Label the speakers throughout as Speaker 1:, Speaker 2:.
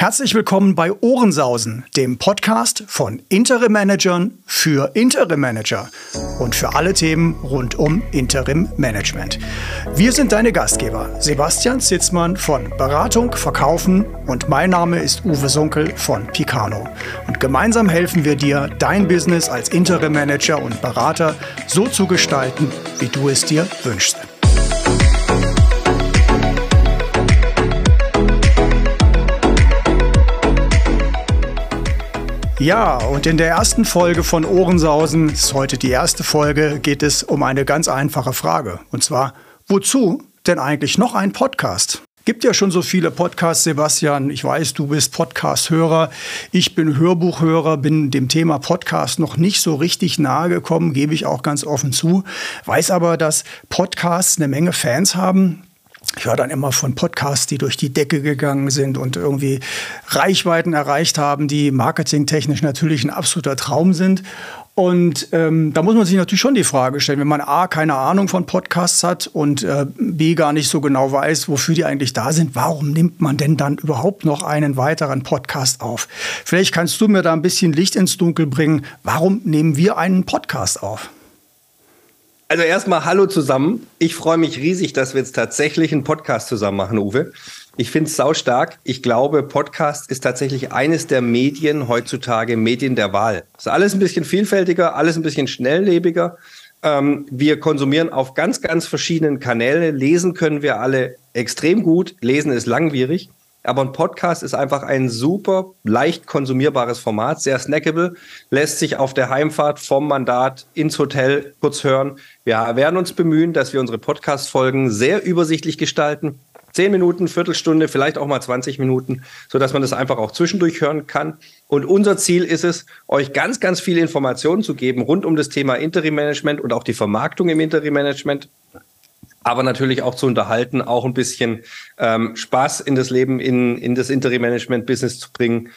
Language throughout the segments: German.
Speaker 1: Herzlich willkommen bei Ohrensausen, dem Podcast von Interim Managern für Interim Manager und für alle Themen rund um Interim Management. Wir sind deine Gastgeber, Sebastian Zitzmann von Beratung, Verkaufen und mein Name ist Uwe Sunkel von Picano. Und gemeinsam helfen wir dir, dein Business als Interim Manager und Berater so zu gestalten, wie du es dir wünschst. Ja, und in der ersten Folge von Ohrensausen, ist heute die erste Folge, geht es um eine ganz einfache Frage. Und zwar, wozu denn eigentlich noch ein Podcast? Gibt ja schon so viele Podcasts, Sebastian. Ich weiß, du bist Podcast-Hörer. Ich bin Hörbuchhörer, bin dem Thema Podcast noch nicht so richtig nahe gekommen, gebe ich auch ganz offen zu. Weiß aber, dass Podcasts eine Menge Fans haben ich höre dann immer von Podcasts, die durch die Decke gegangen sind und irgendwie Reichweiten erreicht haben, die marketingtechnisch natürlich ein absoluter Traum sind. Und ähm, da muss man sich natürlich schon die Frage stellen, wenn man A, keine Ahnung von Podcasts hat und äh, B, gar nicht so genau weiß, wofür die eigentlich da sind, warum nimmt man denn dann überhaupt noch einen weiteren Podcast auf? Vielleicht kannst du mir da ein bisschen Licht ins Dunkel bringen. Warum nehmen wir einen Podcast auf?
Speaker 2: Also erstmal Hallo zusammen. Ich freue mich riesig, dass wir jetzt tatsächlich einen Podcast zusammen machen, Uwe. Ich finde es saustark. Ich glaube, Podcast ist tatsächlich eines der Medien heutzutage, Medien der Wahl. Ist alles ein bisschen vielfältiger, alles ein bisschen schnelllebiger. Ähm, wir konsumieren auf ganz, ganz verschiedenen Kanälen. Lesen können wir alle extrem gut. Lesen ist langwierig. Aber ein Podcast ist einfach ein super leicht konsumierbares Format, sehr snackable, lässt sich auf der Heimfahrt vom Mandat ins Hotel kurz hören. Wir werden uns bemühen, dass wir unsere Podcast-Folgen sehr übersichtlich gestalten. Zehn Minuten, Viertelstunde, vielleicht auch mal 20 Minuten, sodass man das einfach auch zwischendurch hören kann. Und unser Ziel ist es, euch ganz, ganz viele Informationen zu geben rund um das Thema Interim Management und auch die Vermarktung im Interim Management aber natürlich auch zu unterhalten, auch ein bisschen ähm, Spaß in das Leben, in, in das Interim-Management-Business zu bringen.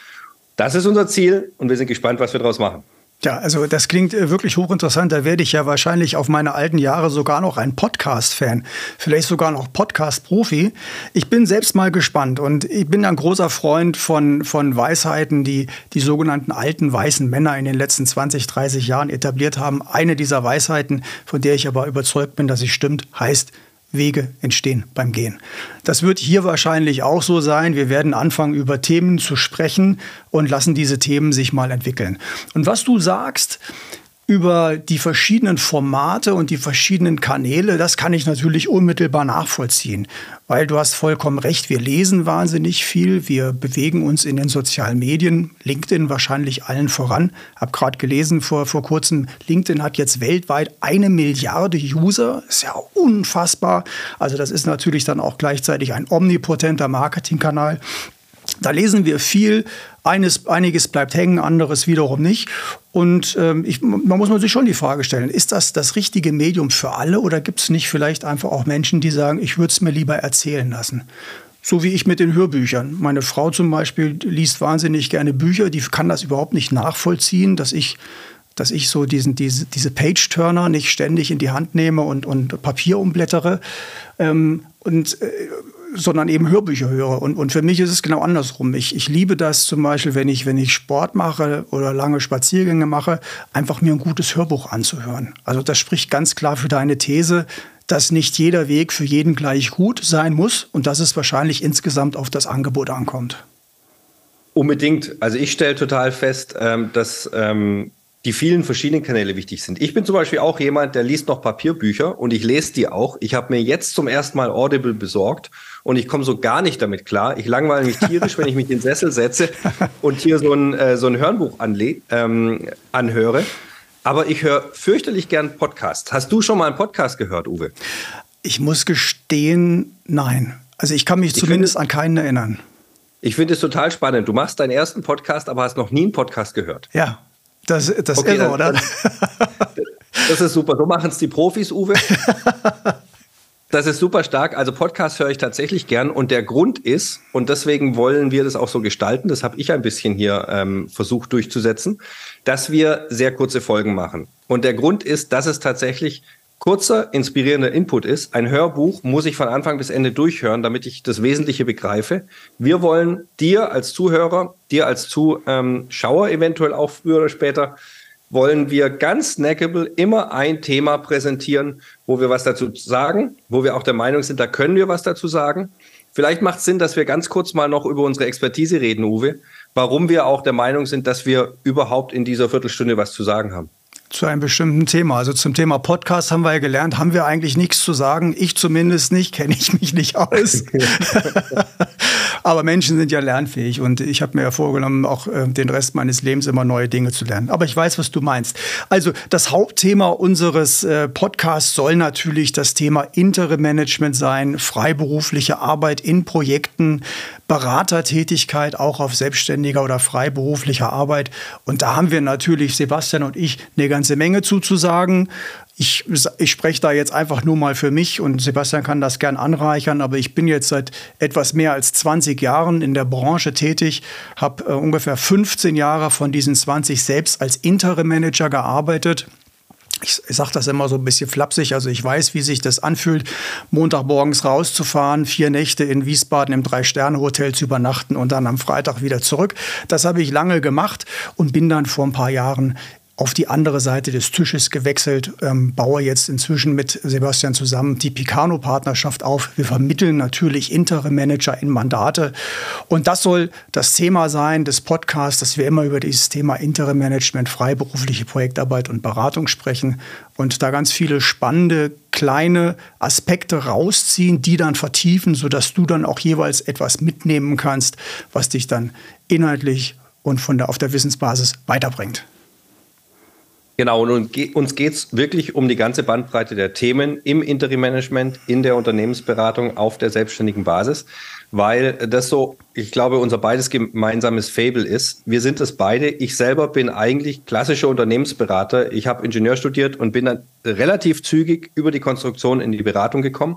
Speaker 2: Das ist unser Ziel und wir sind gespannt, was wir daraus machen.
Speaker 1: Ja, also das klingt äh, wirklich hochinteressant. Da werde ich ja wahrscheinlich auf meine alten Jahre sogar noch ein Podcast-Fan, vielleicht sogar noch Podcast-Profi. Ich bin selbst mal gespannt und ich bin ein großer Freund von, von Weisheiten, die die sogenannten alten weißen Männer in den letzten 20, 30 Jahren etabliert haben. Eine dieser Weisheiten, von der ich aber überzeugt bin, dass sie stimmt, heißt, Wege entstehen beim Gehen. Das wird hier wahrscheinlich auch so sein. Wir werden anfangen, über Themen zu sprechen und lassen diese Themen sich mal entwickeln. Und was du sagst, über die verschiedenen Formate und die verschiedenen Kanäle, das kann ich natürlich unmittelbar nachvollziehen, weil du hast vollkommen recht, wir lesen wahnsinnig viel, wir bewegen uns in den sozialen Medien, LinkedIn wahrscheinlich allen voran. Hab gerade gelesen vor, vor kurzem, LinkedIn hat jetzt weltweit eine Milliarde User, ist ja unfassbar. Also das ist natürlich dann auch gleichzeitig ein omnipotenter Marketingkanal. Da lesen wir viel, eines, einiges bleibt hängen, anderes wiederum nicht. Und ähm, ich, man muss man sich schon die Frage stellen, ist das das richtige Medium für alle oder gibt es nicht vielleicht einfach auch Menschen, die sagen, ich würde es mir lieber erzählen lassen? So wie ich mit den Hörbüchern. Meine Frau zum Beispiel liest wahnsinnig gerne Bücher, die kann das überhaupt nicht nachvollziehen, dass ich dass ich so diesen, diese, diese Page-Turner nicht ständig in die Hand nehme und, und Papier umblättere. Ähm, und äh, sondern eben Hörbücher höre. Und, und für mich ist es genau andersrum. Ich, ich liebe das zum Beispiel, wenn ich, wenn ich Sport mache oder lange Spaziergänge mache, einfach mir ein gutes Hörbuch anzuhören. Also das spricht ganz klar für deine These, dass nicht jeder Weg für jeden gleich gut sein muss und dass es wahrscheinlich insgesamt auf das Angebot ankommt.
Speaker 2: Unbedingt. Also ich stelle total fest, ähm, dass ähm, die vielen verschiedenen Kanäle wichtig sind. Ich bin zum Beispiel auch jemand, der liest noch Papierbücher und ich lese die auch. Ich habe mir jetzt zum ersten Mal Audible besorgt und ich komme so gar nicht damit klar. Ich langweile mich tierisch, wenn ich mich in den Sessel setze und hier so ein, äh, so ein Hörbuch ähm, anhöre. Aber ich höre fürchterlich gern Podcast. Hast du schon mal einen Podcast gehört, Uwe?
Speaker 1: Ich muss gestehen, nein. Also ich kann mich ich zumindest finde, an keinen erinnern.
Speaker 2: Ich finde es total spannend. Du machst deinen ersten Podcast, aber hast noch nie einen Podcast gehört.
Speaker 1: Ja, das, das okay, irre, oder?
Speaker 2: Das ist super. So machen es die Profis, Uwe. Das ist super stark. Also Podcast höre ich tatsächlich gern und der Grund ist, und deswegen wollen wir das auch so gestalten, das habe ich ein bisschen hier ähm, versucht durchzusetzen, dass wir sehr kurze Folgen machen. Und der Grund ist, dass es tatsächlich kurzer, inspirierender Input ist. Ein Hörbuch muss ich von Anfang bis Ende durchhören, damit ich das Wesentliche begreife. Wir wollen dir als Zuhörer, dir als Zuschauer eventuell auch früher oder später, wollen wir ganz snackable immer ein Thema präsentieren, wo wir was dazu sagen, wo wir auch der Meinung sind, da können wir was dazu sagen. Vielleicht macht es Sinn, dass wir ganz kurz mal noch über unsere Expertise reden, Uwe, warum wir auch der Meinung sind, dass wir überhaupt in dieser Viertelstunde was zu sagen haben
Speaker 1: zu einem bestimmten Thema. Also zum Thema Podcast haben wir ja gelernt, haben wir eigentlich nichts zu sagen. Ich zumindest nicht, kenne ich mich nicht aus. Aber Menschen sind ja lernfähig und ich habe mir ja vorgenommen, auch äh, den Rest meines Lebens immer neue Dinge zu lernen. Aber ich weiß, was du meinst. Also das Hauptthema unseres äh, Podcasts soll natürlich das Thema Interim-Management sein, freiberufliche Arbeit in Projekten, Beratertätigkeit auch auf selbstständiger oder freiberuflicher Arbeit. Und da haben wir natürlich, Sebastian und ich, eine ganze Menge zuzusagen. Ich, ich spreche da jetzt einfach nur mal für mich und Sebastian kann das gern anreichern, aber ich bin jetzt seit etwas mehr als 20 Jahren in der Branche tätig, habe äh, ungefähr 15 Jahre von diesen 20 selbst als Interim-Manager gearbeitet ich, sage das immer so ein bisschen flapsig, also ich weiß, wie sich das anfühlt, Montagmorgens rauszufahren, vier Nächte in Wiesbaden im Drei-Sterne-Hotel zu übernachten und dann am Freitag wieder zurück. Das habe ich lange gemacht und bin dann vor ein paar Jahren auf die andere Seite des Tisches gewechselt, ähm, baue jetzt inzwischen mit Sebastian zusammen die Picano-Partnerschaft auf. Wir vermitteln natürlich Interim-Manager in Mandate. Und das soll das Thema sein des Podcasts, dass wir immer über dieses Thema Interim-Management, freiberufliche Projektarbeit und Beratung sprechen und da ganz viele spannende kleine Aspekte rausziehen, die dann vertiefen, sodass du dann auch jeweils etwas mitnehmen kannst, was dich dann inhaltlich und von der, auf der Wissensbasis weiterbringt.
Speaker 2: Genau, und uns geht es wirklich um die ganze Bandbreite der Themen im Interim-Management, in der Unternehmensberatung auf der selbstständigen Basis, weil das so, ich glaube, unser beides gemeinsames Fable ist. Wir sind es beide. Ich selber bin eigentlich klassischer Unternehmensberater. Ich habe Ingenieur studiert und bin dann relativ zügig über die Konstruktion in die Beratung gekommen.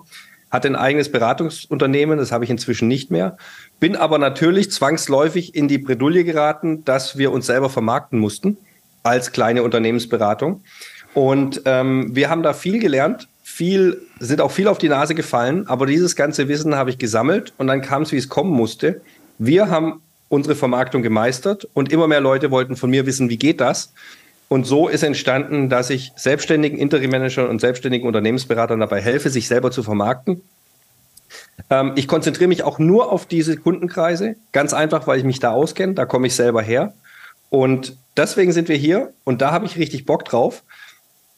Speaker 2: Hatte ein eigenes Beratungsunternehmen, das habe ich inzwischen nicht mehr. Bin aber natürlich zwangsläufig in die Bredouille geraten, dass wir uns selber vermarkten mussten als kleine Unternehmensberatung. Und ähm, wir haben da viel gelernt, viel, sind auch viel auf die Nase gefallen, aber dieses ganze Wissen habe ich gesammelt und dann kam es, wie es kommen musste. Wir haben unsere Vermarktung gemeistert und immer mehr Leute wollten von mir wissen, wie geht das? Und so ist entstanden, dass ich selbstständigen Interim-Managern und selbstständigen Unternehmensberatern dabei helfe, sich selber zu vermarkten. Ähm, ich konzentriere mich auch nur auf diese Kundenkreise, ganz einfach, weil ich mich da auskenne, da komme ich selber her. Und deswegen sind wir hier und da habe ich richtig Bock drauf.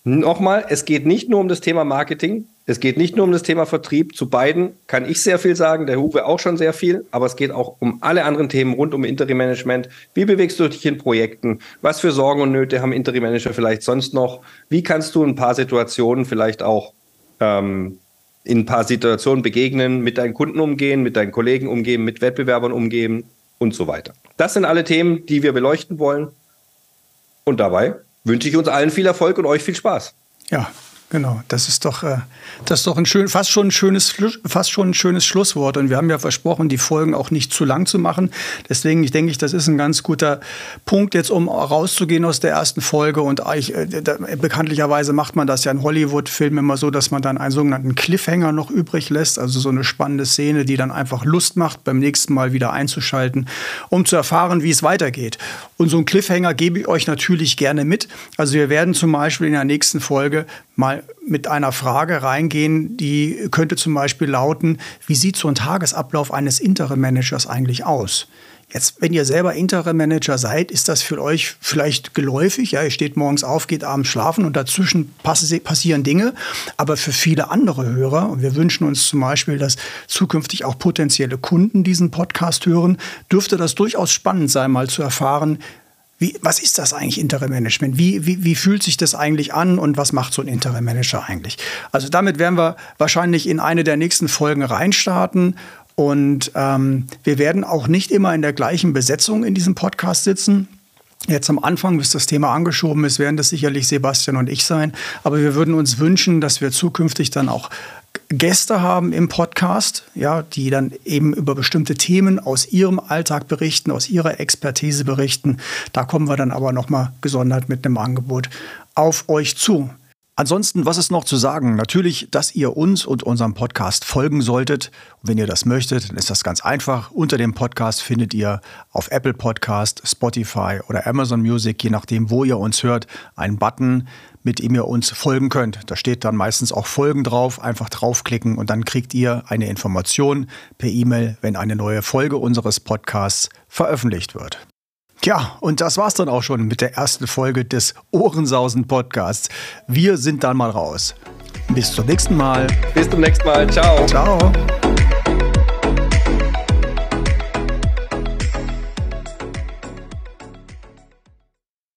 Speaker 2: Nochmal, es geht nicht nur um das Thema Marketing, es geht nicht nur um das Thema Vertrieb. Zu beiden kann ich sehr viel sagen, der Huwe auch schon sehr viel, aber es geht auch um alle anderen Themen rund um Interim-Management. Wie bewegst du dich in Projekten? Was für Sorgen und Nöte haben Interim-Manager vielleicht sonst noch? Wie kannst du ein paar Situationen vielleicht auch ähm, in ein paar Situationen begegnen, mit deinen Kunden umgehen, mit deinen Kollegen umgehen, mit Wettbewerbern umgehen und so weiter? Das sind alle Themen, die wir beleuchten wollen. Und dabei wünsche ich uns allen viel Erfolg und euch viel Spaß.
Speaker 1: Ja, Genau, das ist doch, äh, das ist doch ein schön, fast schon ein schönes, fast schon ein schönes Schlusswort. Und wir haben ja versprochen, die Folgen auch nicht zu lang zu machen. Deswegen, ich denke, ich, das ist ein ganz guter Punkt jetzt, um rauszugehen aus der ersten Folge. Und ich, äh, bekanntlicherweise macht man das ja in Hollywood-Filmen immer so, dass man dann einen sogenannten Cliffhanger noch übrig lässt. Also so eine spannende Szene, die dann einfach Lust macht, beim nächsten Mal wieder einzuschalten, um zu erfahren, wie es weitergeht. Und so einen Cliffhanger gebe ich euch natürlich gerne mit. Also wir werden zum Beispiel in der nächsten Folge mal mit einer Frage reingehen, die könnte zum Beispiel lauten, wie sieht so ein Tagesablauf eines Interim-Managers eigentlich aus? Jetzt, wenn ihr selber Interim-Manager seid, ist das für euch vielleicht geläufig. Ja, ihr steht morgens auf, geht abends schlafen und dazwischen passieren Dinge. Aber für viele andere Hörer, und wir wünschen uns zum Beispiel, dass zukünftig auch potenzielle Kunden diesen Podcast hören, dürfte das durchaus spannend sein, mal zu erfahren, wie, was ist das eigentlich Interim-Management? Wie, wie, wie fühlt sich das eigentlich an und was macht so ein Interim-Manager eigentlich? Also damit werden wir wahrscheinlich in eine der nächsten Folgen reinstarten. Und ähm, wir werden auch nicht immer in der gleichen Besetzung in diesem Podcast sitzen. Jetzt am Anfang, bis das Thema angeschoben ist, werden das sicherlich Sebastian und ich sein. Aber wir würden uns wünschen, dass wir zukünftig dann auch Gäste haben im Podcast, ja, die dann eben über bestimmte Themen aus ihrem Alltag berichten, aus ihrer Expertise berichten. Da kommen wir dann aber noch mal gesondert mit einem Angebot auf euch zu. Ansonsten, was ist noch zu sagen? Natürlich, dass ihr uns und unserem Podcast folgen solltet. Und wenn ihr das möchtet, dann ist das ganz einfach. Unter dem Podcast findet ihr auf Apple Podcast, Spotify oder Amazon Music, je nachdem, wo ihr uns hört, einen Button, mit dem ihr uns folgen könnt. Da steht dann meistens auch Folgen drauf. Einfach draufklicken und dann kriegt ihr eine Information per E-Mail, wenn eine neue Folge unseres Podcasts veröffentlicht wird. Tja, und das war's dann auch schon mit der ersten Folge des Ohrensausen Podcasts. Wir sind dann mal raus. Bis zum nächsten Mal.
Speaker 2: Bis zum nächsten Mal. Ciao. Ciao.